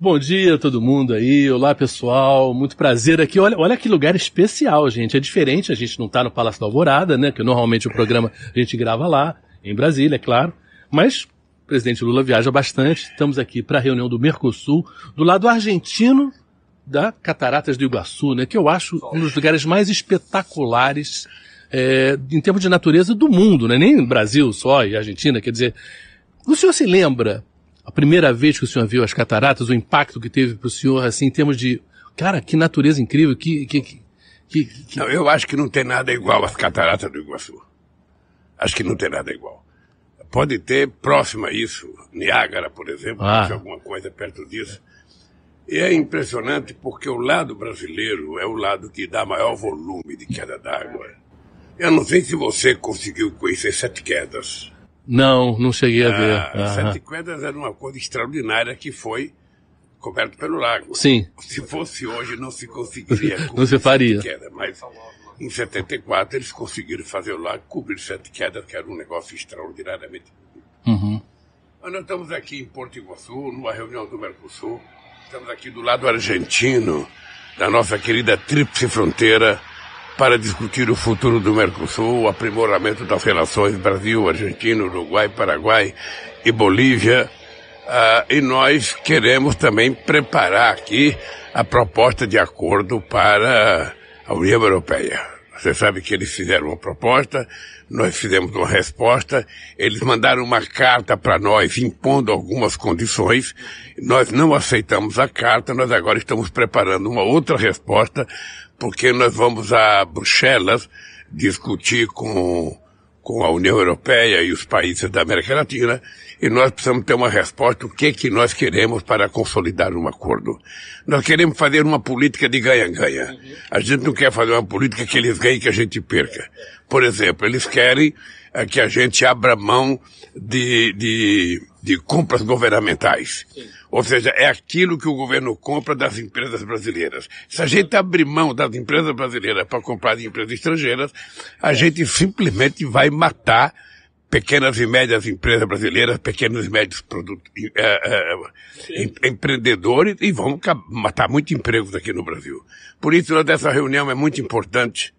Bom dia todo mundo aí, olá pessoal, muito prazer aqui. Olha, olha que lugar especial, gente. É diferente, a gente não está no Palácio da Alvorada, né? Que normalmente o programa a gente grava lá, em Brasília, é claro. Mas o presidente Lula viaja bastante. Estamos aqui para a reunião do Mercosul, do lado argentino da Cataratas do Iguaçu, né? Que eu acho um dos lugares mais espetaculares é, em termos de natureza do mundo, né? Nem Brasil só e Argentina, quer dizer. O senhor se lembra a primeira vez que o senhor viu as cataratas, o impacto que teve para o senhor, assim, em termos de, cara, que natureza incrível, que, que, que, que... Não, eu acho que não tem nada igual às cataratas do Iguaçu. Acho que não tem nada igual. Pode ter próximo a isso, Niágara, por exemplo, ah. alguma coisa perto disso. E é impressionante porque o lado brasileiro é o lado que dá maior volume de queda d'água. Eu não sei se você conseguiu conhecer Sete Quedas. Não, não cheguei a ver. Ah, Sete Quedas era uma coisa extraordinária que foi coberto pelo lago. Sim. Se fosse hoje, não se conseguiria não se faria. Queda, mas em 74 eles conseguiram fazer o lago cobrir Sete Quedas, que era um negócio extraordinariamente. Uhum. Mas nós estamos aqui em Porto Iguaçu, numa reunião do Mercosul. Estamos aqui do lado argentino, da nossa querida Tríplice Fronteira para discutir o futuro do Mercosul, o aprimoramento das relações Brasil, Argentina, Uruguai, Paraguai e Bolívia. Uh, e nós queremos também preparar aqui a proposta de acordo para a União Europeia. Você sabe que eles fizeram uma proposta, nós fizemos uma resposta, eles mandaram uma carta para nós impondo algumas condições, nós não aceitamos a carta, nós agora estamos preparando uma outra resposta porque nós vamos a Bruxelas discutir com, com a União Europeia e os países da América Latina e nós precisamos ter uma resposta o que que nós queremos para consolidar um acordo. Nós queremos fazer uma política de ganha-ganha. A gente não quer fazer uma política que eles ganhem e que a gente perca. Por exemplo, eles querem é, que a gente abra mão de, de, de compras governamentais. Ou seja, é aquilo que o governo compra das empresas brasileiras. Se a gente abrir mão das empresas brasileiras para comprar de empresas estrangeiras, a gente simplesmente vai matar pequenas e médias empresas brasileiras, pequenos e médios produtos, é, é, empreendedores e vão matar muitos empregos aqui no Brasil. Por isso, dessa reunião é muito importante,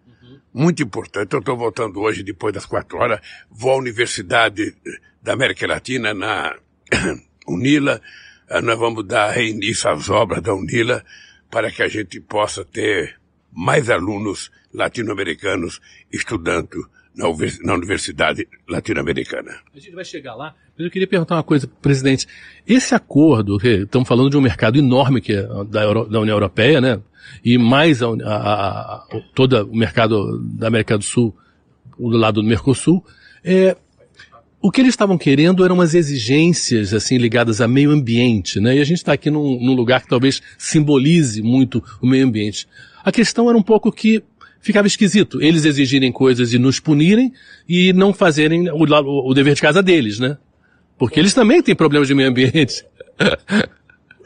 muito importante. Eu estou voltando hoje, depois das quatro horas, vou à Universidade da América Latina, na UNILA, ah, nós vamos dar reinício às obras da UNILA para que a gente possa ter mais alunos latino-americanos estudando na Universidade Latino-Americana. A gente vai chegar lá, mas eu queria perguntar uma coisa, presidente. Esse acordo, estamos falando de um mercado enorme que é da, Euro, da União Europeia, né? E mais a, a, a, todo o mercado da América do Sul, do lado do Mercosul. É, o que eles estavam querendo eram umas exigências, assim, ligadas a meio ambiente, né? E a gente está aqui num, num, lugar que talvez simbolize muito o meio ambiente. A questão era um pouco que ficava esquisito eles exigirem coisas e nos punirem e não fazerem o, o, o dever de casa deles, né? Porque eles também têm problemas de meio ambiente.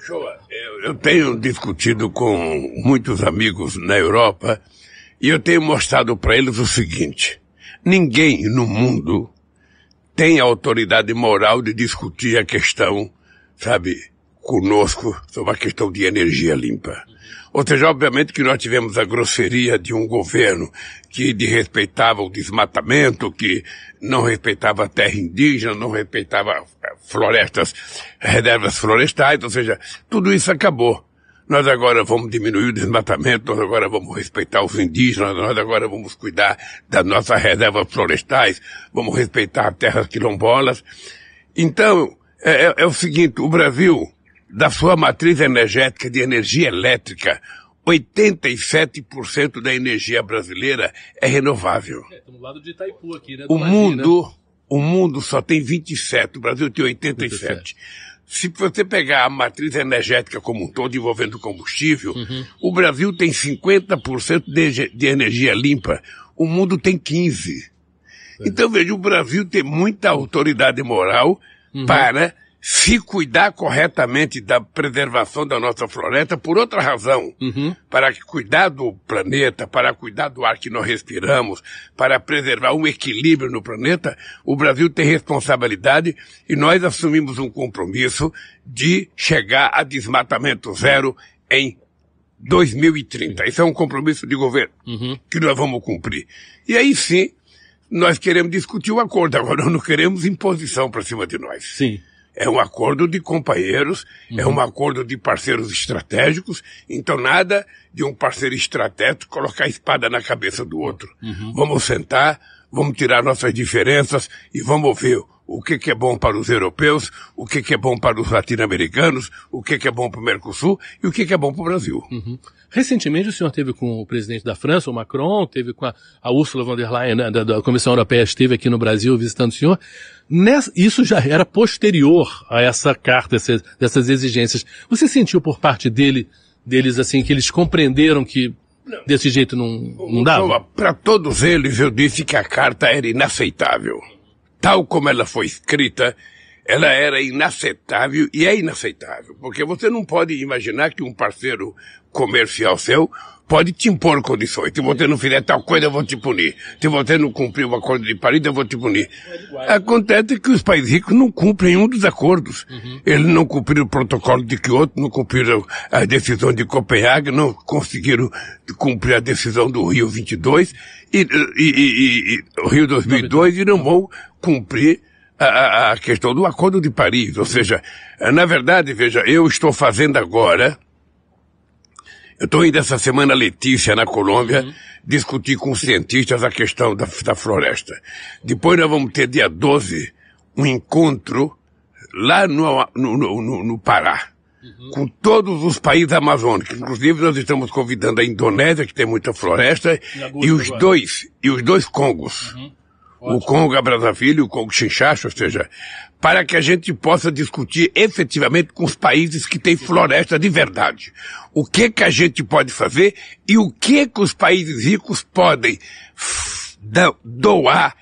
Shoa, eu, eu tenho discutido com muitos amigos na Europa e eu tenho mostrado para eles o seguinte. Ninguém no mundo tem a autoridade moral de discutir a questão, sabe, conosco sobre a questão de energia limpa. Ou seja, obviamente que nós tivemos a grosseria de um governo que desrespeitava o desmatamento, que não respeitava a terra indígena, não respeitava florestas, reservas florestais, ou seja, tudo isso acabou. Nós agora vamos diminuir o desmatamento, nós agora vamos respeitar os indígenas, nós agora vamos cuidar das nossas reservas florestais, vamos respeitar terras quilombolas. Então, é, é, é o seguinte, o Brasil, da sua matriz energética de energia elétrica, 87% da energia brasileira é renovável. É, estamos do lado de Itaipu aqui, né? O mundo, né? o mundo só tem 27, o Brasil tem 87. 87 se você pegar a matriz energética como um todo envolvendo combustível, uhum. o Brasil tem 50% de, de energia limpa, o mundo tem 15%. É. Então veja, o Brasil tem muita autoridade moral uhum. para se cuidar corretamente da preservação da nossa floresta por outra razão, uhum. para cuidar do planeta, para cuidar do ar que nós respiramos, para preservar um equilíbrio no planeta, o Brasil tem responsabilidade e nós assumimos um compromisso de chegar a desmatamento zero em 2030. Isso é um compromisso de governo uhum. que nós vamos cumprir. E aí sim, nós queremos discutir o acordo. Agora, não queremos imposição para cima de nós. Sim. É um acordo de companheiros, é uhum. é um acordo de parceiros estratégicos, então nada de um parceiro estratégico colocar a espada na cabeça do outro. Uhum. Vamos sentar, vamos tirar nossas diferenças e vamos ver o que, que é bom para os europeus, o que, que é bom para os latino-americanos, o que, que é bom para o Mercosul e o que, que é bom para o Brasil. Uhum. Recentemente o senhor teve com o presidente da França, o Macron, teve com a, a Ursula von der Leyen, né, da, da, Comissão Europeia, esteve aqui no Brasil visitando o senhor. Nessa, isso já era posterior a essa carta, essa, dessas exigências. Você sentiu por parte dele, deles assim, que eles compreenderam que desse jeito não, não dava? Para todos eles eu disse que a carta era inaceitável tal como ela foi escrita, ela era inaceitável e é inaceitável, porque você não pode imaginar que um parceiro comercial seu pode te impor condições. Se você não fizer tal coisa, eu vou te punir. Se você não cumprir o acordo de Paris, eu vou te punir. Acontece que os países ricos não cumprem um dos acordos. Uhum. Eles não cumpriram o protocolo de Kyoto, não cumpriram a decisão de Copenhague, não conseguiram cumprir a decisão do Rio 22 e, e, e, e o Rio 2002 e não vão cumprir a, a, questão do Acordo de Paris. Ou seja, na verdade, veja, eu estou fazendo agora, eu estou indo essa semana Letícia, na Colômbia, uhum. discutir com cientistas a questão da, da floresta. Depois nós vamos ter dia 12 um encontro lá no, no, no, no Pará. Uhum. Com todos os países amazônicos. Inclusive, nós estamos convidando a Indonésia, que tem muita floresta, e os dois, e os dois Congos. Uhum o Congo Brazzaville, o Congo Chinchacho, ou seja, para que a gente possa discutir efetivamente com os países que têm floresta de verdade. O que que a gente pode fazer e o que que os países ricos podem doar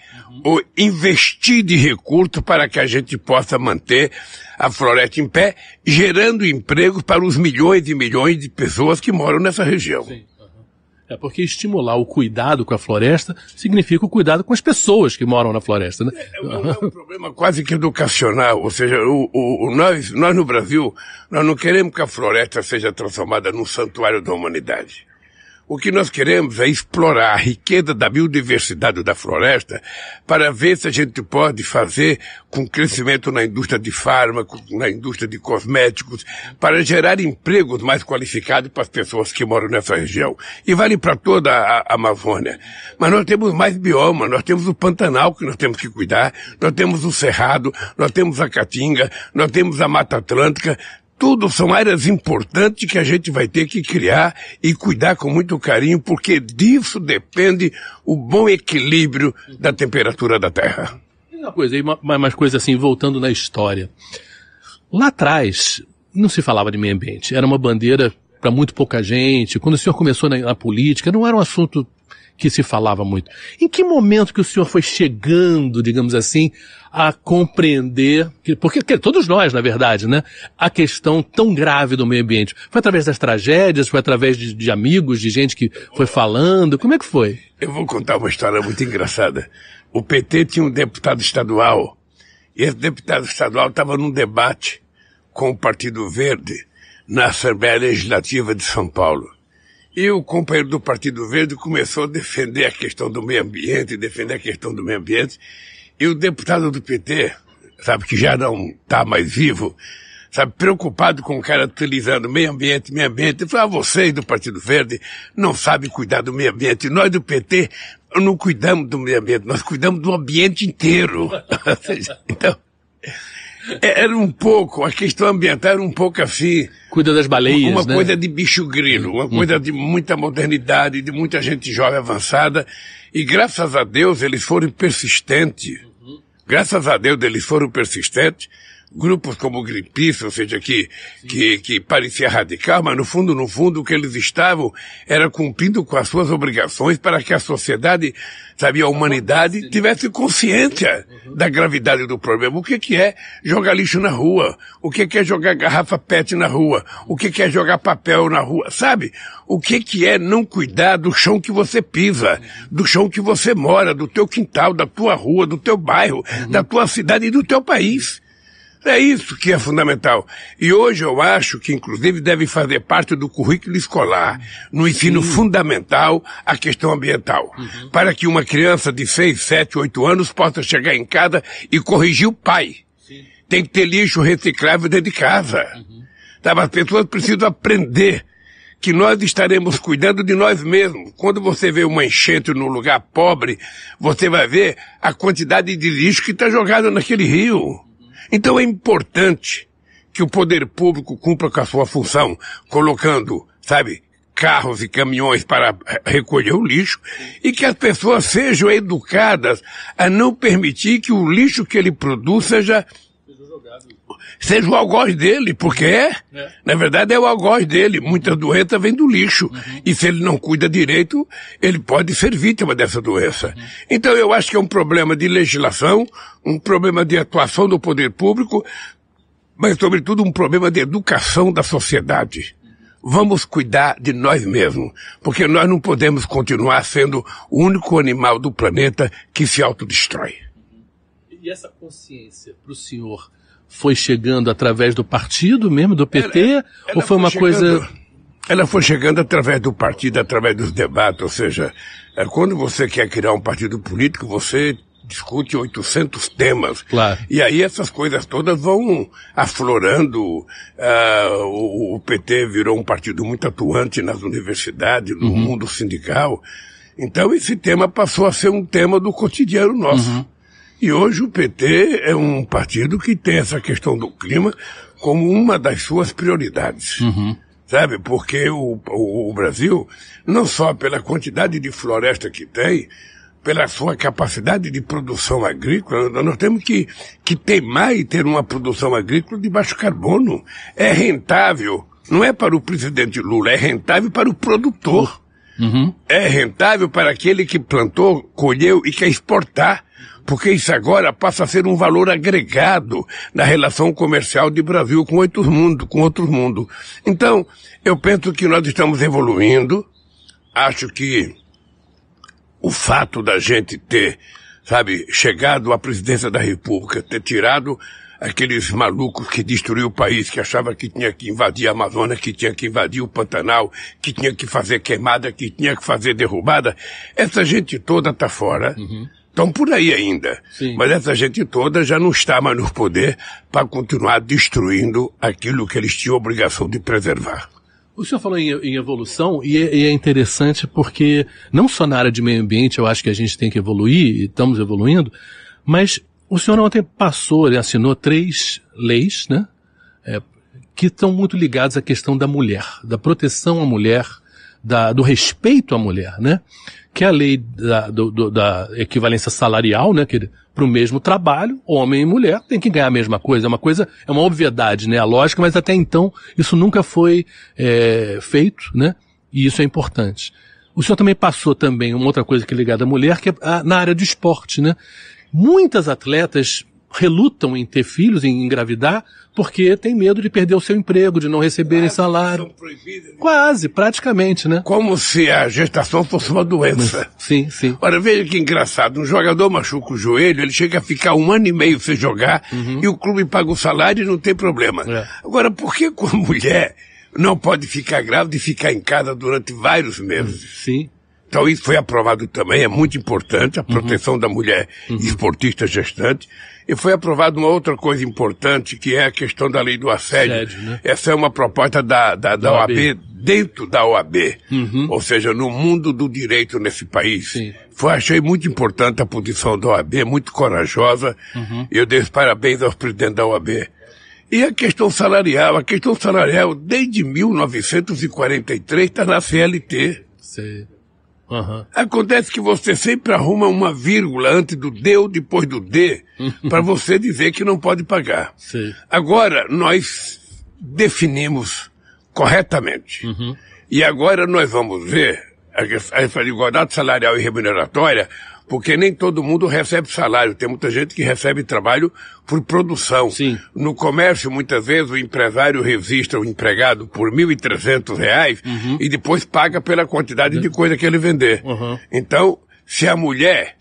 ou investir de recursos para que a gente possa manter a floresta em pé, gerando empregos para os milhões e milhões de pessoas que moram nessa região. Sim. É porque estimular o cuidado com a floresta significa o cuidado com as pessoas que moram na floresta, né? É, é, um, é um problema quase que educacional, ou seja, o, o, nós, nós no Brasil, nós não queremos que a floresta seja transformada num santuário da humanidade. O que nós queremos é explorar a riqueza da biodiversidade da floresta para ver se a gente pode fazer com crescimento na indústria de fármacos, na indústria de cosméticos, para gerar empregos mais qualificados para as pessoas que moram nessa região. E vale para toda a Amazônia. Mas nós temos mais bioma, nós temos o Pantanal que nós temos que cuidar, nós temos o Cerrado, nós temos a Caatinga, nós temos a Mata Atlântica, tudo são áreas importantes que a gente vai ter que criar e cuidar com muito carinho, porque disso depende o bom equilíbrio da temperatura da Terra. Uma coisa, uma, mais coisa assim, voltando na história. Lá atrás, não se falava de meio ambiente. Era uma bandeira para muito pouca gente. Quando o senhor começou na, na política, não era um assunto que se falava muito. Em que momento que o senhor foi chegando, digamos assim, a compreender, porque, porque todos nós, na verdade, né, a questão tão grave do meio ambiente? Foi através das tragédias, foi através de, de amigos, de gente que foi falando? Como é que foi? Eu vou contar uma história muito engraçada. O PT tinha um deputado estadual, e esse deputado estadual estava num debate com o Partido Verde na Assembleia Legislativa de São Paulo. E o companheiro do Partido Verde começou a defender a questão do meio ambiente, defender a questão do meio ambiente. E o deputado do PT, sabe, que já não está mais vivo, sabe, preocupado com o cara utilizando meio ambiente, meio ambiente, ele falou, ah, vocês do Partido Verde não sabem cuidar do meio ambiente. Nós do PT não cuidamos do meio ambiente, nós cuidamos do ambiente inteiro. então, era um pouco, a questão ambiental era um pouco assim. Cuida das baleias, Uma né? coisa de bicho grilo, uma uhum. coisa de muita modernidade, de muita gente jovem avançada. E graças a Deus eles foram persistentes. Uhum. Graças a Deus eles foram persistentes. Grupos como Greenpeace, ou seja, que, que, que parecia radical, mas no fundo, no fundo, o que eles estavam era cumprindo com as suas obrigações para que a sociedade, sabe, a humanidade tivesse consciência da gravidade do problema. O que que é jogar lixo na rua? O que que é jogar garrafa PET na rua? O que que é jogar papel na rua? Sabe? O que que é não cuidar do chão que você pisa, do chão que você mora, do teu quintal, da tua rua, do teu bairro, da tua cidade e do teu país? É isso que é fundamental. E hoje eu acho que, inclusive, deve fazer parte do currículo escolar, no ensino Sim. fundamental, a questão ambiental. Uhum. Para que uma criança de 6, 7, 8 anos possa chegar em casa e corrigir o pai. Sim. Tem que ter lixo reciclável dentro de casa. Uhum. Tá, as pessoas precisam aprender que nós estaremos cuidando de nós mesmos. Quando você vê uma enchente num lugar pobre, você vai ver a quantidade de lixo que está jogado naquele rio. Então é importante que o poder público cumpra com a sua função, colocando, sabe, carros e caminhões para recolher o lixo e que as pessoas sejam educadas a não permitir que o lixo que ele produz seja seja o algoz dele, porque é, é. na verdade é o algoz dele. Muita doença vem do lixo. Uhum. E se ele não cuida direito, ele pode ser vítima dessa doença. Uhum. Então eu acho que é um problema de legislação, um problema de atuação do poder público, mas sobretudo um problema de educação da sociedade. Vamos cuidar de nós mesmos, porque nós não podemos continuar sendo o único animal do planeta que se autodestrói. E essa consciência para o senhor foi chegando através do partido mesmo, do PT? Ela, ela ou foi uma chegando, coisa. Ela foi chegando através do partido, através dos debates, ou seja, é, quando você quer criar um partido político, você discute 800 temas. Claro. E aí essas coisas todas vão aflorando. Uh, o, o, PT virou um partido muito atuante nas universidades, no uhum. mundo sindical. Então esse tema passou a ser um tema do cotidiano nosso. Uhum. E hoje o PT é um partido que tem essa questão do clima como uma das suas prioridades. Uhum. Sabe? Porque o, o, o Brasil, não só pela quantidade de floresta que tem, pela sua capacidade de produção agrícola, nós temos que, que teimar e ter uma produção agrícola de baixo carbono. É rentável. Não é para o presidente Lula, é rentável para o produtor. Uhum. É rentável para aquele que plantou, colheu e quer exportar porque isso agora passa a ser um valor agregado na relação comercial de Brasil com outros mundos, com outros mundos. Então, eu penso que nós estamos evoluindo. Acho que o fato da gente ter, sabe, chegado à presidência da República, ter tirado aqueles malucos que destruíram o país, que achava que tinha que invadir a Amazônia, que tinha que invadir o Pantanal, que tinha que fazer queimada, que tinha que fazer derrubada. Essa gente toda está fora. Uhum estão por aí ainda. Sim. Mas essa gente toda já não está mais no poder para continuar destruindo aquilo que eles tinham obrigação de preservar. O senhor falou em, em evolução e é, e é, interessante porque não só na área de meio ambiente eu acho que a gente tem que evoluir e estamos evoluindo, mas o senhor ontem passou, ele assinou três leis, né, é, que estão muito ligadas à questão da mulher, da proteção à mulher, da, do respeito à mulher, né? que é a lei da, do, do, da equivalência salarial, né, que para o mesmo trabalho, homem e mulher tem que ganhar a mesma coisa. É uma coisa, é uma obviedade, né, a lógica, mas até então isso nunca foi é, feito, né, e isso é importante. O senhor também passou também uma outra coisa que é ligada à mulher, que é na área do esporte, né. Muitas atletas relutam em ter filhos, em engravidar, porque tem medo de perder o seu emprego, de não receberem Quase salário. Quase, praticamente, né? Como se a gestação fosse uma doença. Sim, sim. Ora, veja que engraçado. Um jogador machuca o joelho, ele chega a ficar um ano e meio sem jogar uhum. e o clube paga o salário e não tem problema. É. Agora, por que com a mulher não pode ficar grávida e ficar em casa durante vários meses? Sim. Então isso foi aprovado também, é muito importante, a proteção uhum. da mulher uhum. esportista gestante. E foi aprovada uma outra coisa importante, que é a questão da lei do assédio. assédio né? Essa é uma proposta da, da, da, da OAB, OAB, dentro da OAB. Uhum. Ou seja, no mundo do direito nesse país. Sim. Foi, achei muito importante a posição da OAB, muito corajosa. Uhum. Eu dei os parabéns aos presidentes da OAB. E a questão salarial, a questão salarial desde 1943 está na CLT. Sim. Uhum. Acontece que você sempre arruma uma vírgula antes do D ou depois do D para você dizer que não pode pagar. Sim. Agora, nós definimos corretamente. Uhum. E agora nós vamos ver a, igualdade salarial e remuneratória, porque nem todo mundo recebe salário. Tem muita gente que recebe trabalho por produção. Sim. No comércio, muitas vezes, o empresário registra o empregado por R$ 1.300 uhum. e depois paga pela quantidade de coisa que ele vender. Uhum. Então, se a mulher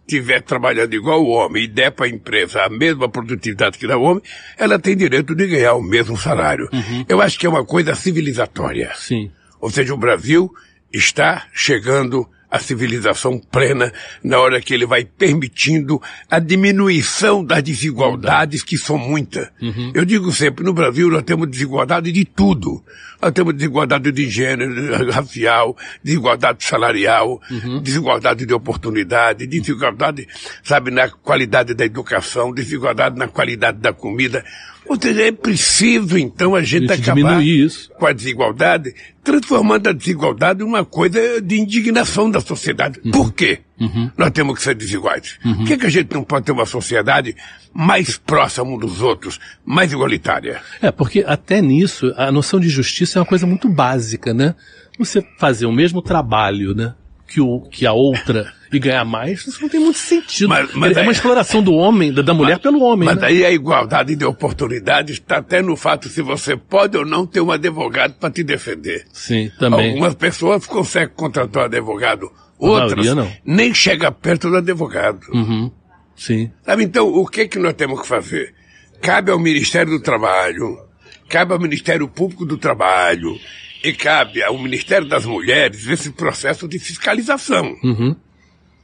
estiver trabalhando igual o homem e der para a empresa a mesma produtividade que dá o homem, ela tem direito de ganhar o mesmo salário. Uhum. Eu acho que é uma coisa civilizatória. Sim. Ou seja, o Brasil está chegando à civilização plena na hora que ele vai permitindo a diminuição das desigualdades que são muitas. Uhum. Eu digo sempre, no Brasil nós temos desigualdade de tudo. Nós temos desigualdade de gênero, racial, desigualdade salarial, uhum. desigualdade de oportunidade, desigualdade, sabe, na qualidade da educação, desigualdade na qualidade da comida. Ou seja, é preciso, então, a gente, acabar com a desigualdade, transformando a desigualdade em uma coisa de indignação da sociedade. Uhum. Por quê? Uhum. Nós temos que ser desiguais. Uhum. Por que, que a gente não pode ter uma sociedade mais próxima um dos outros, mais igualitária? É, porque até nisso, a noção de justiça é uma coisa muito básica, né? Você fazer o mesmo trabalho, né? Que, o, que a outra e ganhar mais, isso não tem muito sentido. Mas, mas é uma exploração do homem, da, da mulher mas, pelo homem. Mas né? aí a igualdade de oportunidades está até no fato se você pode ou não ter um advogado para te defender. Sim, também. Algumas pessoas conseguem contratar um advogado, outras nem chega perto do advogado. Uhum. Sim. Sabe, então, o que que nós temos que fazer? Cabe ao Ministério do Trabalho, cabe ao Ministério Público do Trabalho, e cabe ao Ministério das Mulheres esse processo de fiscalização. Uhum.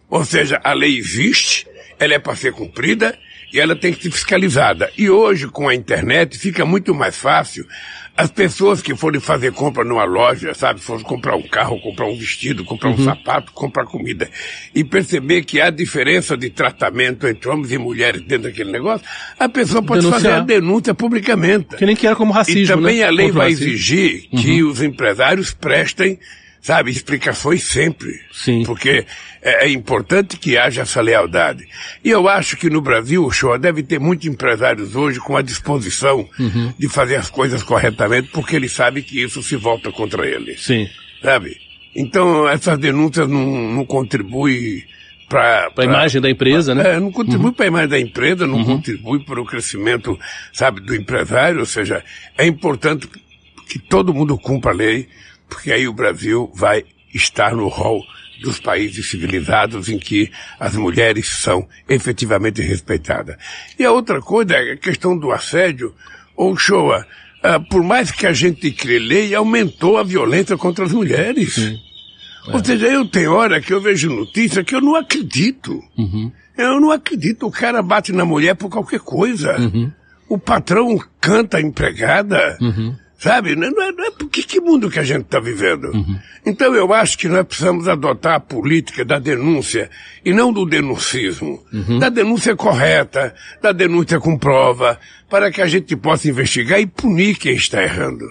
Ou seja, a lei existe, ela é para ser cumprida e ela tem que ser fiscalizada. E hoje, com a internet, fica muito mais fácil as pessoas que forem fazer compra numa loja, sabe, forem comprar um carro, comprar um vestido, comprar uhum. um sapato, comprar comida, e perceber que há diferença de tratamento entre homens e mulheres dentro daquele negócio, a pessoa pode Denunciar. fazer a denúncia publicamente. Que nem que era como racismo. E também né? a lei vai exigir uhum. que os empresários prestem sabe, explicações sempre. Sim. Porque é, é, importante que haja essa lealdade. E eu acho que no Brasil, o show deve ter muitos empresários hoje com a disposição uhum. de fazer as coisas corretamente, porque ele sabe que isso se volta contra ele. Sim. Sabe? Então, essas denúncias não, não contribuem para a imagem da empresa, pra, né? É, não contribui uhum. para a imagem da empresa, não uhum. contribui para o crescimento, sabe, do empresário. Ou seja, é importante que todo mundo cumpra a lei, porque aí o Brasil vai estar no rol dos países civilizados em que as mulheres são efetivamente respeitadas. E a outra coisa é a questão do assédio. Ou Shoa, uh, por mais que a gente crie lei, aumentou a violência contra as mulheres. Sim. É. Ou seja, eu tenho hora que eu vejo notícia que eu não acredito. Uhum. Eu não acredito. O cara bate na mulher por qualquer coisa. Uhum. O patrão canta a empregada. Uhum. Sabe? Não é, não é porque que mundo que a gente está vivendo? Uhum. Então eu acho que nós precisamos adotar a política da denúncia e não do denuncismo. Uhum. Da denúncia correta, da denúncia com prova, para que a gente possa investigar e punir quem está errando.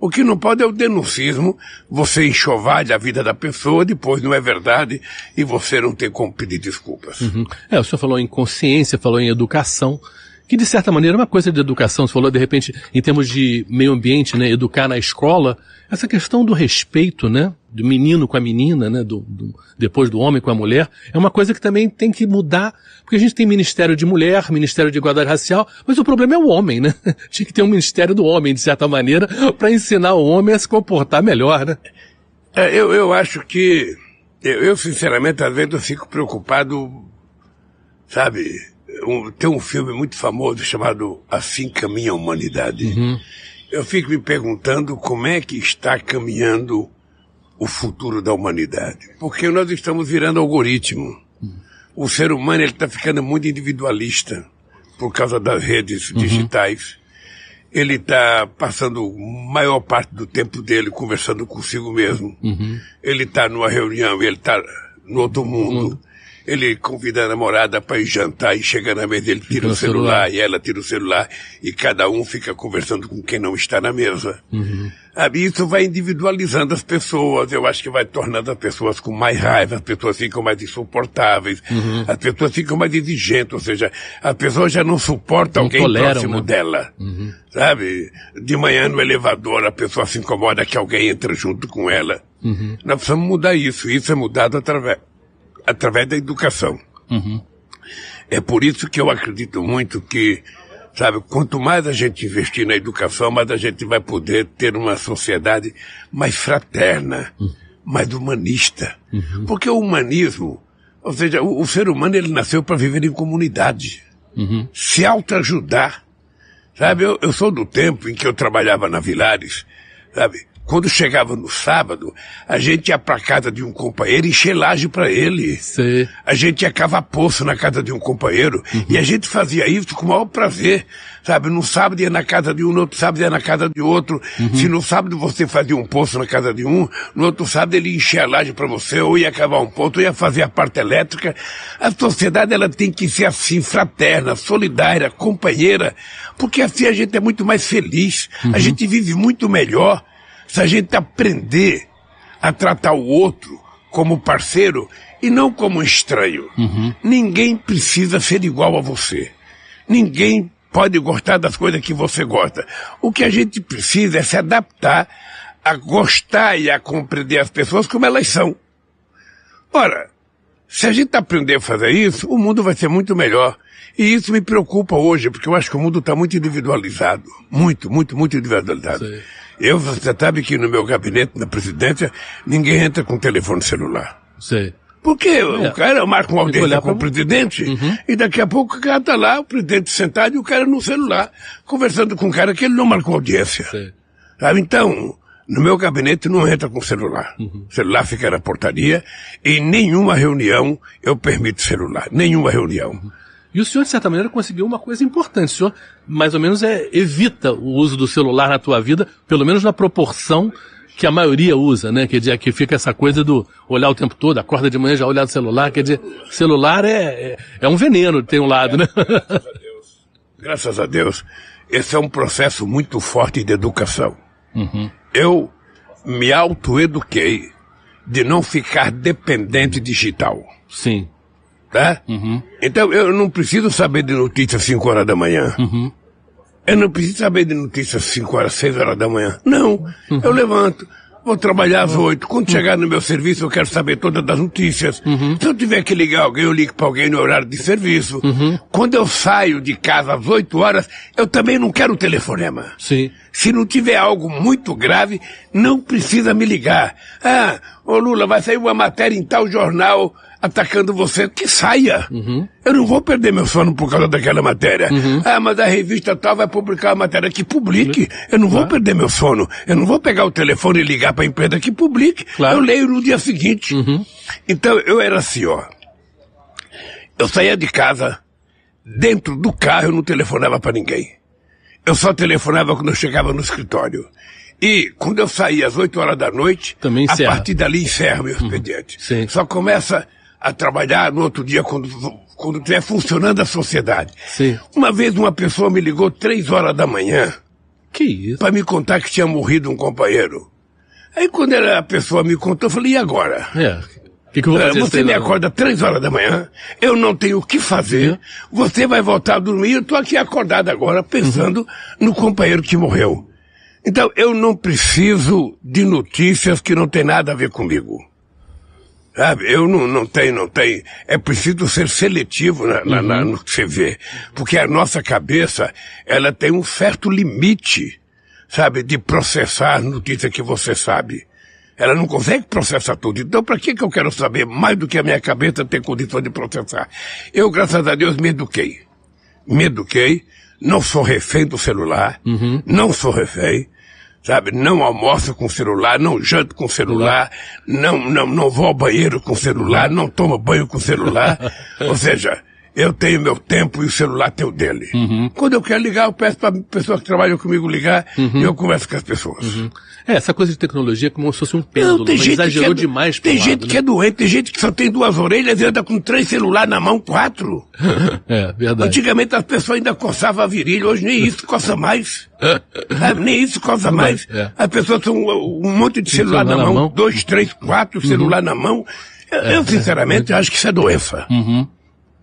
O que não pode é o denuncismo, você enxovar a vida da pessoa, depois não é verdade, e você não tem como pedir desculpas. Uhum. É, o senhor falou em consciência, falou em educação que de certa maneira é uma coisa de educação. Você falou de repente em termos de meio ambiente, né, educar na escola, essa questão do respeito, né, do menino com a menina, né, do, do, depois do homem com a mulher, é uma coisa que também tem que mudar, porque a gente tem Ministério de Mulher, Ministério de Igualdade Racial, mas o problema é o homem, né? Tinha que ter um Ministério do Homem, de certa maneira, para ensinar o homem a se comportar melhor, né? É, eu, eu acho que, eu, eu sinceramente às vezes eu fico preocupado, sabe, um, tem um filme muito famoso chamado Assim Caminha a Humanidade. Uhum. Eu fico me perguntando como é que está caminhando o futuro da humanidade. Porque nós estamos virando algoritmo. Uhum. O ser humano está ficando muito individualista por causa das redes uhum. digitais. Ele está passando a maior parte do tempo dele conversando consigo mesmo. Uhum. Ele está numa reunião e ele está no outro mundo. Ele convida a namorada para ir jantar e chega na mesa, ele tira o celular, celular, e ela tira o celular e cada um fica conversando com quem não está na mesa. Uhum. Isso vai individualizando as pessoas, eu acho que vai tornando as pessoas com mais raiva, as pessoas ficam mais insuportáveis, uhum. as pessoas ficam mais exigentes, ou seja, a pessoa já não suporta não alguém toleram, próximo né? dela. Uhum. Sabe? De manhã no elevador a pessoa se incomoda que alguém entra junto com ela. Uhum. Nós precisamos mudar isso, isso é mudado através através da educação. Uhum. É por isso que eu acredito muito que, sabe, quanto mais a gente investir na educação, mais a gente vai poder ter uma sociedade mais fraterna, uhum. mais humanista. Uhum. Porque o humanismo, ou seja, o, o ser humano ele nasceu para viver em comunidade, uhum. se autoajudar. Sabe, eu, eu sou do tempo em que eu trabalhava na Vilares, sabe? Quando chegava no sábado, a gente ia para casa de um companheiro e laje para ele. Sim. A gente ia cavar poço na casa de um companheiro uhum. e a gente fazia isso com o maior prazer. Sabe, no sábado ia na casa de um, no outro sábado ia na casa de outro. Uhum. Se no sábado você fazia um poço na casa de um, no outro sábado ele enchia a laje para você, ou ia cavar um poço, ou ia fazer a parte elétrica. A sociedade ela tem que ser assim, fraterna, solidária, companheira, porque assim a gente é muito mais feliz, uhum. a gente vive muito melhor. Se a gente aprender a tratar o outro como parceiro e não como estranho, uhum. ninguém precisa ser igual a você. Ninguém pode gostar das coisas que você gosta. O que a gente precisa é se adaptar a gostar e a compreender as pessoas como elas são. Ora, se a gente aprender a fazer isso, o mundo vai ser muito melhor. E isso me preocupa hoje, porque eu acho que o mundo está muito individualizado. Muito, muito, muito individualizado. Sim. Eu, você sabe que no meu gabinete, na presidência, ninguém entra com telefone celular. Sei. Porque é. o cara marca uma audiência com o presidente uhum. e daqui a pouco o cara tá lá, o presidente sentado e o cara no celular, conversando com um cara que ele não marcou audiência. Sei. Sabe? Então, no meu gabinete não entra com celular. Uhum. O celular fica na portaria e nenhuma reunião eu permito celular. Nenhuma reunião. Uhum. E o senhor, de certa maneira, conseguiu uma coisa importante. O senhor, mais ou menos, é, evita o uso do celular na tua vida, pelo menos na proporção que a maioria usa, né? Quer dizer, que fica essa coisa do olhar o tempo todo, acorda de manhã já olhar o celular, quer dizer, celular é, é, é um veneno, tem um lado, né? Graças a Deus. Graças a Deus. Esse é um processo muito forte de educação. Uhum. Eu me autoeduquei de não ficar dependente digital. Sim tá? Uhum. Então eu não preciso saber de notícias 5 horas da manhã. Uhum. Eu não preciso saber de notícias 5 horas, 6 horas da manhã. Não. Uhum. Eu levanto, vou trabalhar às 8. Quando uhum. chegar no meu serviço, eu quero saber todas as notícias. Uhum. Se eu tiver que ligar alguém, eu ligo para alguém no horário de serviço. Uhum. Quando eu saio de casa às 8 horas, eu também não quero telefonema. Sim. Se não tiver algo muito grave, não precisa me ligar. Ah, ô Lula, vai sair uma matéria em tal jornal atacando você, que saia. Uhum. Eu não vou perder meu sono por causa daquela matéria. Uhum. Ah, mas a revista tal vai publicar a matéria que publique. Eu não vou perder meu sono. Eu não vou pegar o telefone e ligar para a empresa que publique. Claro. Eu leio no dia seguinte. Uhum. Então eu era assim, ó. Eu saía de casa, dentro do carro eu não telefonava para ninguém. Eu só telefonava quando eu chegava no escritório. E quando eu saía às 8 horas da noite, Também a partir dali encerra meu uhum. expediente. Uhum. Só começa a trabalhar no outro dia quando quando estiver funcionando a sociedade. Sim. Uma vez uma pessoa me ligou três horas da manhã. Que isso? Para me contar que tinha morrido um companheiro. Aí quando a pessoa me contou, eu falei, e agora? É. Que que eu vou fazer você me acorda três horas da manhã, eu não tenho o que fazer, você vai voltar a dormir, eu estou aqui acordado agora pensando uhum. no companheiro que morreu. Então, eu não preciso de notícias que não tem nada a ver comigo. Sabe? Eu não, não tenho, não tenho. É preciso ser seletivo na, na, uhum. na, no que você vê. Porque a nossa cabeça, ela tem um certo limite, sabe, de processar notícia que você sabe. Ela não consegue processar tudo. Então, para que, que eu quero saber mais do que a minha cabeça ter condição de processar? Eu, graças a Deus, me eduquei. Me eduquei. Não sou refém do celular. Uhum. Não sou refém sabe? Não almoço com celular, não janto com celular, não, não, não vou ao banheiro com celular, não tomo banho com celular. Ou seja, eu tenho meu tempo e o celular tem o dele. Uhum. Quando eu quero ligar, eu peço para pessoas que trabalham comigo ligar uhum. e eu converso com as pessoas. Uhum. É, essa coisa de tecnologia é como se fosse um pêndulo, Não, tem mas gente exagerou que é, demais Tem lado, gente né? que é doente, tem gente que só tem duas orelhas e anda com três celulares na mão, quatro. É, verdade. Antigamente as pessoas ainda coçavam a virilha, hoje nem isso coça mais. Sabe, nem isso coça mais. é. As pessoas são um monte de celular celular na na mão, mão. Uhum. dois, três, quatro celular na mão. Eu, eu, sinceramente acho que isso é doença. Uhum.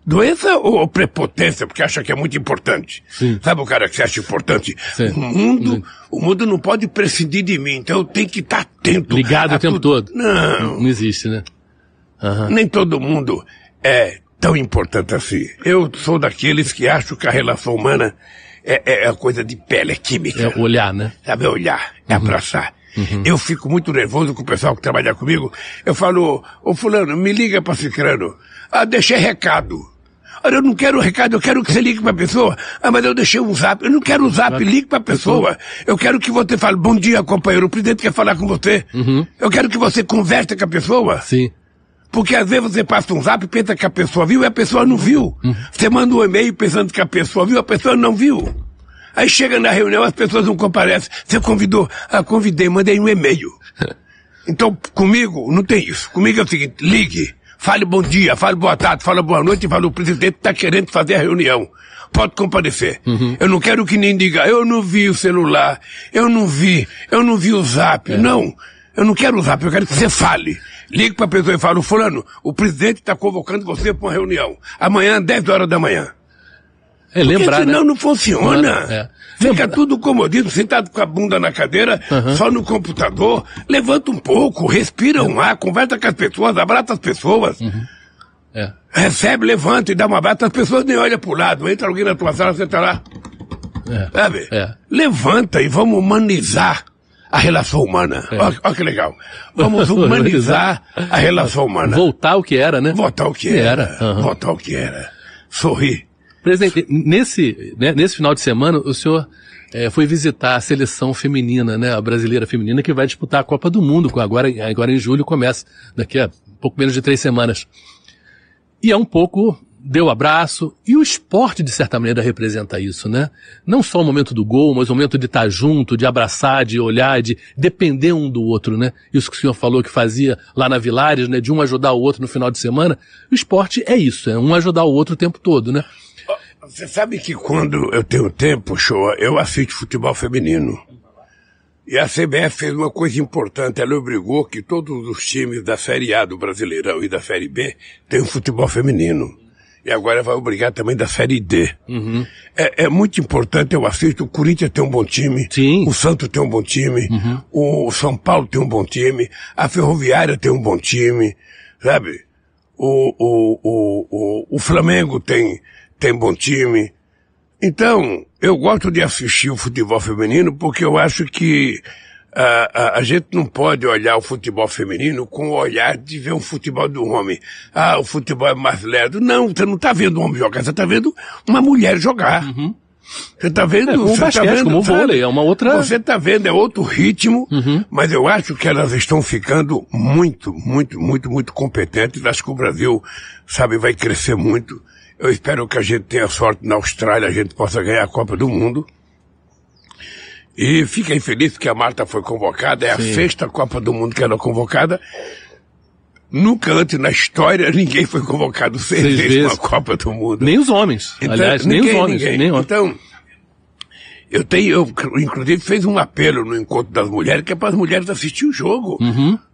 Doença ou prepotência, porque acha que é muito importante. Sim. Sabe o cara que se acha importante? Sim. O mundo, o mundo não pode prescindir de mim, então eu tenho que estar atento. Ligado o tempo todo. Não, Não existe, né? Aham. nem todo mundo é tão importante assim. Eu sou daqueles que acham que a relação humana é, é, é coisa de pele, é química. É olhar, né? Sabe, é olhar, é abraçar. Eu fico muito nervoso com o pessoal que trabalha comigo. Eu falo, ô fulano, me liga pra Cicrano. Ah, deixei recado. Olha, eu não quero recado, eu quero que você ligue pra pessoa. Ah, mas eu deixei um zap. Eu não quero o zap, ligue pra pessoa. Eu quero que você fale, bom dia, companheiro, o presidente quer falar com você. Eu quero que você converse com a pessoa. Sim. Porque às vezes você passa um zap e pensa que a pessoa viu e a pessoa não viu. Você manda um e-mail pensando que a pessoa viu, a pessoa não viu. Aí chega na reunião, as pessoas não comparecem. Você convidou? Ah, convidei, mandei um e-mail. Então, comigo, não tem isso. Comigo é o seguinte, ligue, fale bom dia, fale boa tarde, fale boa noite e fale o presidente está querendo fazer a reunião. Pode comparecer. Eu não quero que nem diga, eu não vi o celular, eu não vi, eu não vi o zap. Não, eu não quero o zap, eu quero que você fale. Ligue para a pessoa e fale, fulano, o presidente está convocando você para uma reunião. Amanhã, 10 horas da manhã. É lembrar, senão né? não funciona. É. Fica tudo comodito, sentado com a bunda na cadeira, só no computador. Levanta um pouco, respira um ar, conversa com as pessoas, abraça as pessoas. É. Recebe, levanta e dá um abraço. As pessoas nem olham pro lado. Entra alguém na tua sala, você tá lá. É. Sabe? É. Levanta e vamos humanizar a relação humana. É. Olha, olha que legal. Vamos humanizar a relação humana. Voltar ao que era, né? Voltar o que era. era, aham. Voltar o que era. Sorrir. Presidente, nesse, né, nesse final de semana, o senhor eh, foi visitar a seleção feminina, né, a brasileira feminina, que vai disputar a Copa do Mundo, agora, agora em julho começa, daqui a pouco menos de três semanas. E é um pouco, deu abraço, e o esporte, de certa maneira, representa isso, né? Não só o momento do gol, mas o momento de estar junto, de abraçar, de olhar, de depender um do outro, né? Isso que o senhor falou que fazia lá na Vilares, né, de um ajudar o outro no final de semana. O esporte é isso, é um ajudar o outro o tempo todo, né? Você sabe que quando eu tenho tempo, show, eu assisto futebol feminino. E a CBF fez uma coisa importante, ela obrigou que todos os times da Série A do Brasileirão e da Série B tenham futebol feminino. E agora vai obrigar também da Série D. É, é muito importante, eu assisto, o Corinthians tem um bom time, Sim. o Santos tem um bom time, o São Paulo tem um bom time, a Ferroviária tem um bom time, sabe? O, o, o, o, o Flamengo tem, tem bom time. Então, eu gosto de assistir o futebol feminino porque eu acho que a, a, a gente não pode olhar o futebol feminino com o olhar de ver um futebol do homem. Ah, o futebol é mais lerdo. Não, você não está vendo um homem jogar, você está vendo uma mulher jogar. Você está vendo... É, o você tá basquete, vendo, como o sabe? vôlei, é uma outra- Você está vendo, é outro ritmo, mas eu acho que elas estão ficando muito, muito, muito, muito competentes. Acho que o Brasil, sabe, vai crescer muito. Eu espero que a gente tenha sorte na Austrália, a gente possa ganhar a Copa do Mundo. E fiquei feliz que a Marta foi convocada, é a sexta Copa do Mundo que ela é convocada. Nunca antes na história ninguém foi convocado seis, Seis vezes para a Copa do Mundo. Nem os homens. Então, Aliás, nem ninguém, os homens. ninguém. Nem homens. Então, eu tenho, eu, inclusive, fez um apelo no encontro das mulheres, que é para as mulheres assistir o jogo.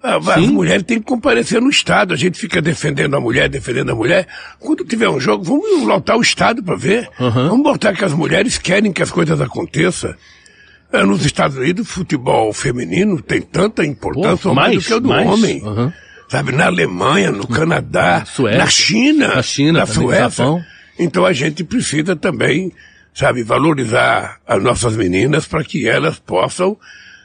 Ah, As Sim. mulheres têm que comparecer no Estado. A gente fica defendendo a mulher, defendendo a mulher. Quando tiver um jogo, vamos lotar o Estado para ver. Vamos botar que as mulheres querem que as coisas aconteçam. Ah, Nos Estados Unidos, o futebol feminino tem tanta importância Pô, mais, mais, do que o do mais. homem. Aham. Sabe, na Alemanha, no Canadá, Suécia. na China, Na China na Suécia. Japão. Então a gente precisa também, sabe, valorizar as nossas meninas para que elas possam,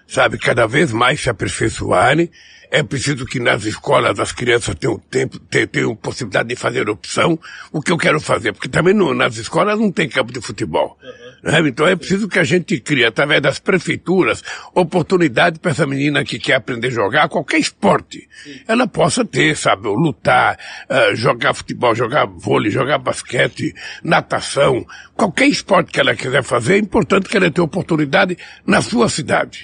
sabe, cada vez mais se aperfeiçoarem. É preciso que nas escolas as crianças tenham tempo, tenham, possibilidade de fazer opção. O que eu quero fazer? Porque também nas escolas não tem campo de futebol. Né? Então é preciso que a gente crie, através das prefeituras, oportunidade para essa menina que quer aprender a jogar qualquer esporte. Ela possa ter, sabe, lutar, ah, jogar futebol, jogar vôlei, jogar basquete, natação, qualquer esporte que ela quiser fazer, é importante que ela tenha oportunidade na sua cidade.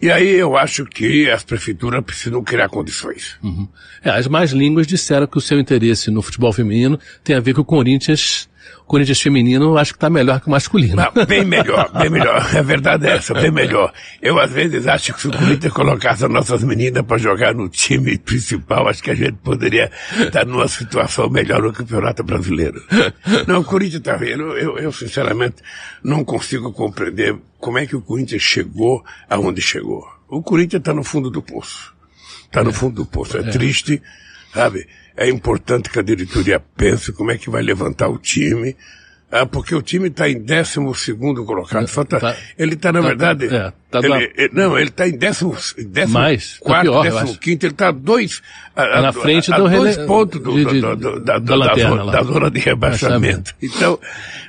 E aí eu acho que as prefeituras precisam criar condições. Uhum. É, as mais línguas disseram que o seu interesse no futebol feminino tem a ver com o Corinthians Corinthians feminino eu acho que está melhor que o masculino. Não, bem melhor, bem melhor. A verdade é essa, bem melhor. Eu às vezes acho que se o Corinthians colocasse as nossas meninas para jogar no time principal, acho que a gente poderia estar numa situação melhor no Campeonato Brasileiro. Não, o Corinthians está vendo. Eu, eu sinceramente não consigo compreender como é que o Corinthians chegou aonde chegou. O Corinthians está no fundo do poço. Está no fundo do poço. É, é. triste, sabe? É importante que a diretoria pense como é que vai levantar o time. Ah, porque o time está em 12 segundo colocado. Falta, tá, ele está, na tá, verdade. É, tá ele, ele, não, ele está em 10 décimo Mais, tá quarto, décimo quinto, ele está dois. A, na frente a, do dois pontos do, de, de, do, do, da, da, lanterna, da, da, zona de rebaixamento. Então,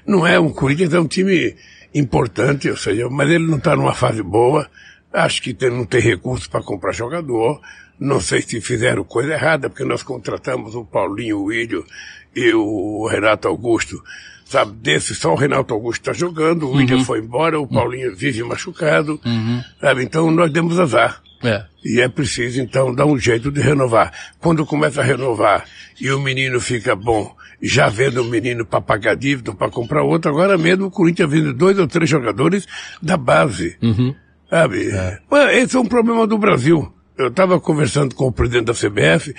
não é um Corinthians, é um time importante, ou seja, mas ele não está numa fase boa. Acho que tem, não tem recursos para comprar jogador. Não sei se fizeram coisa errada, porque nós contratamos o Paulinho o William e o Renato Augusto. Sabe, desse só o Renato Augusto está jogando, o uhum. William foi embora, o Paulinho vive machucado. Uhum. Sabe, então nós demos azar. É. E é preciso, então, dar um jeito de renovar. Quando começa a renovar e o menino fica bom, já vendo o menino para pagar dívida, para comprar outro, agora mesmo o Corinthians vende dois ou três jogadores da base. Uhum. Sabe? É. Esse é um problema do Brasil eu estava conversando com o presidente da CBF,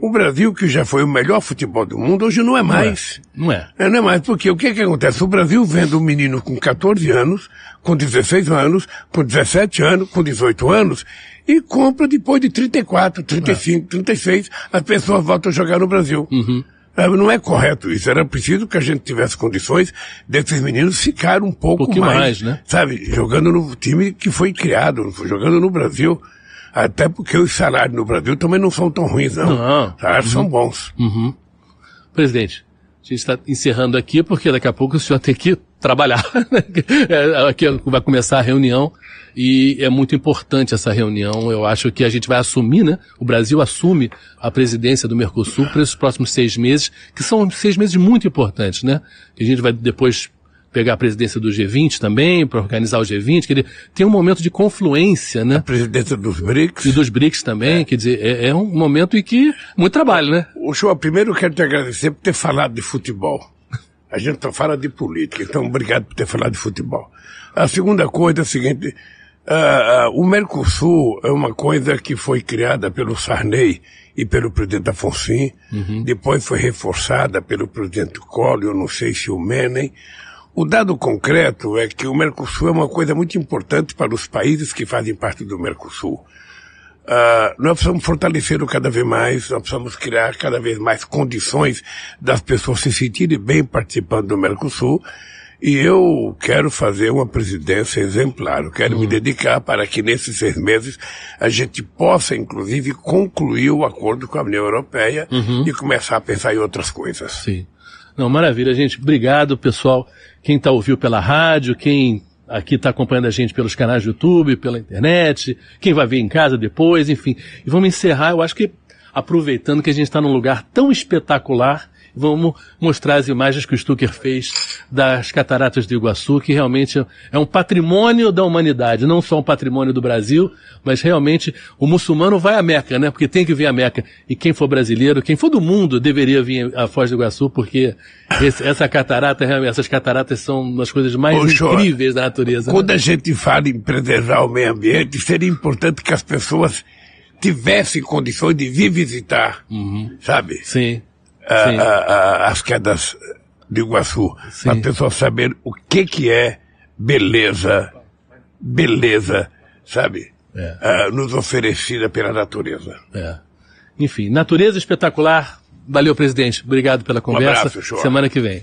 o Brasil, que já foi o melhor futebol do mundo, hoje não é mais. Não é. Não é, não é mais, porque o que que acontece? O Brasil vende um menino com 14 anos, com 16 anos, com 17 anos, com 18 anos, e compra depois de 34, 35, é. 36, as pessoas voltam a jogar no Brasil. Uhum. Não é correto isso. Era preciso que a gente tivesse condições desses meninos ficar um pouco um mais, mais, né? sabe, jogando no time que foi criado, jogando no Brasil. Até porque os salários no Brasil também não são tão ruins, não. Não. Os salários uhum. são bons. Uhum. Presidente, a gente está encerrando aqui porque daqui a pouco o senhor tem que trabalhar. É, aqui vai começar a reunião e é muito importante essa reunião. Eu acho que a gente vai assumir, né? O Brasil assume a presidência do Mercosul para esses próximos seis meses, que são seis meses muito importantes, né? Que a gente vai depois pegar a presidência do G20 também, para organizar o G20, que ele tem um momento de confluência, né? A presidência dos BRICS. E dos BRICS também, é. quer dizer, é, é, um momento em que muito trabalho, né? O senhor, primeiro eu quero te agradecer por ter falado de futebol. A gente só fala de política, então obrigado por ter falado de futebol. A segunda coisa é a seguinte, uh, uh, o Mercosul é uma coisa que foi criada pelo Sarney e pelo presidente Afonso, uhum. depois foi reforçada pelo presidente Collor, eu não sei se o Menem, o dado concreto é que o Mercosul é uma coisa muito importante para os países que fazem parte do Mercosul. Uh, nós precisamos fortalecê-lo cada vez mais, nós precisamos criar cada vez mais condições das pessoas se sentirem bem participando do Mercosul. E eu quero fazer uma presidência exemplar. Eu quero me dedicar para que nesses seis meses a gente possa, inclusive, concluir o acordo com a União Europeia uhum. e começar a pensar em outras coisas. Sim. Não, maravilha, gente. Obrigado, pessoal. Quem está ouvindo pela rádio, quem aqui está acompanhando a gente pelos canais do YouTube, pela internet, quem vai ver em casa depois, enfim. E vamos encerrar, eu acho que aproveitando que a gente está num lugar tão espetacular Vamos mostrar as imagens que o Stucker fez das cataratas do Iguaçu, que realmente é um patrimônio da humanidade, não só um patrimônio do Brasil, mas realmente o muçulmano vai à Meca, né? Porque tem que vir à Meca. E quem for brasileiro, quem for do mundo, deveria vir à Foz do Iguaçu, porque esse, essa catarata, essas cataratas são das coisas mais incríveis da natureza. Né? Quando né? a gente fala em preservar o meio ambiente, seria importante que as pessoas tivessem condições de vir visitar, uhum. sabe? Sim a, a, as quedas de Iguaçu, para a pessoa saber o que que é beleza, beleza, sabe? É. Uh, nos oferecida pela natureza. É. Enfim, natureza espetacular. Valeu, presidente. Obrigado pela conversa. Um abraço, Semana que vem.